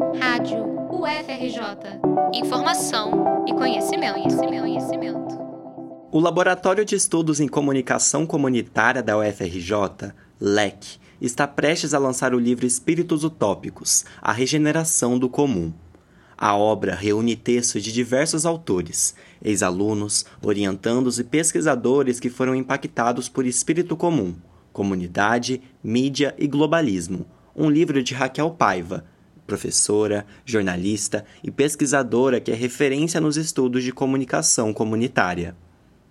Rádio UFRJ. Informação e conhecimento, conhecimento, conhecimento. O Laboratório de Estudos em Comunicação Comunitária da UFRJ, LEC, está prestes a lançar o livro Espíritos Utópicos A Regeneração do Comum. A obra reúne textos de diversos autores, ex-alunos, orientandos e pesquisadores que foram impactados por espírito comum, comunidade, mídia e globalismo. Um livro de Raquel Paiva, professora, jornalista e pesquisadora que é referência nos estudos de comunicação comunitária.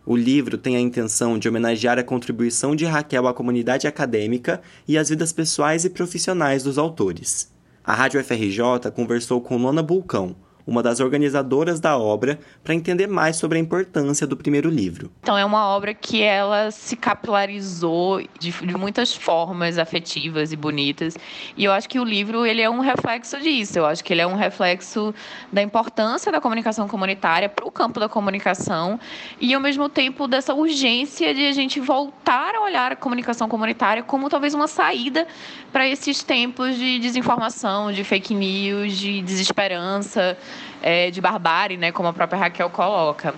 O livro tem a intenção de homenagear a contribuição de Raquel à comunidade acadêmica e às vidas pessoais e profissionais dos autores. A Rádio FRJ conversou com Nona Bulcão, uma das organizadoras da obra, para entender mais sobre a importância do primeiro livro. Então é uma obra que ela se capilarizou de, de, muitas formas afetivas e bonitas, e eu acho que o livro ele é um reflexo disso. Eu acho que ele é um reflexo da importância da comunicação comunitária para o campo da comunicação e ao mesmo tempo dessa urgência de a gente voltar a olhar a comunicação comunitária como talvez uma saída para esses tempos de desinformação, de fake news, de desesperança é, de barbárie, né, como a própria Raquel coloca.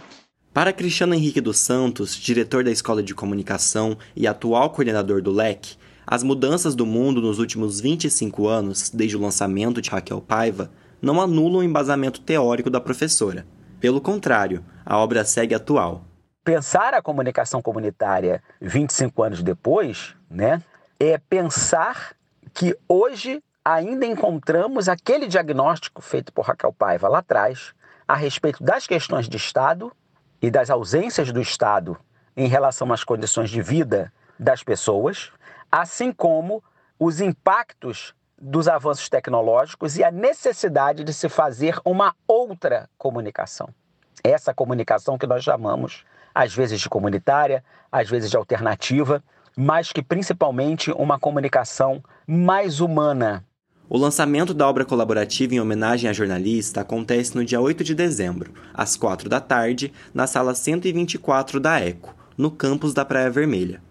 Para Cristiano Henrique dos Santos, diretor da Escola de Comunicação e atual coordenador do LEC, as mudanças do mundo nos últimos 25 anos, desde o lançamento de Raquel Paiva, não anulam o embasamento teórico da professora. Pelo contrário, a obra segue atual. Pensar a comunicação comunitária 25 anos depois, né, é pensar que hoje ainda encontramos aquele diagnóstico feito por Raquel Paiva lá atrás a respeito das questões de Estado e das ausências do Estado em relação às condições de vida das pessoas, assim como os impactos dos avanços tecnológicos e a necessidade de se fazer uma outra comunicação. Essa comunicação que nós chamamos, às vezes, de comunitária, às vezes de alternativa, mas que principalmente uma comunicação mais humana, o lançamento da obra colaborativa em homenagem à jornalista acontece no dia 8 de dezembro, às 4 da tarde, na sala 124 da ECO, no campus da Praia Vermelha.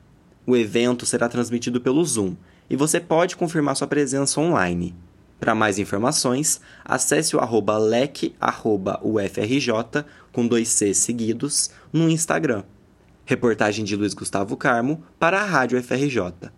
O evento será transmitido pelo Zoom e você pode confirmar sua presença online. Para mais informações, acesse o arroba arroba UFRJ, com dois C seguidos, no Instagram. Reportagem de Luiz Gustavo Carmo para a Rádio FRJ.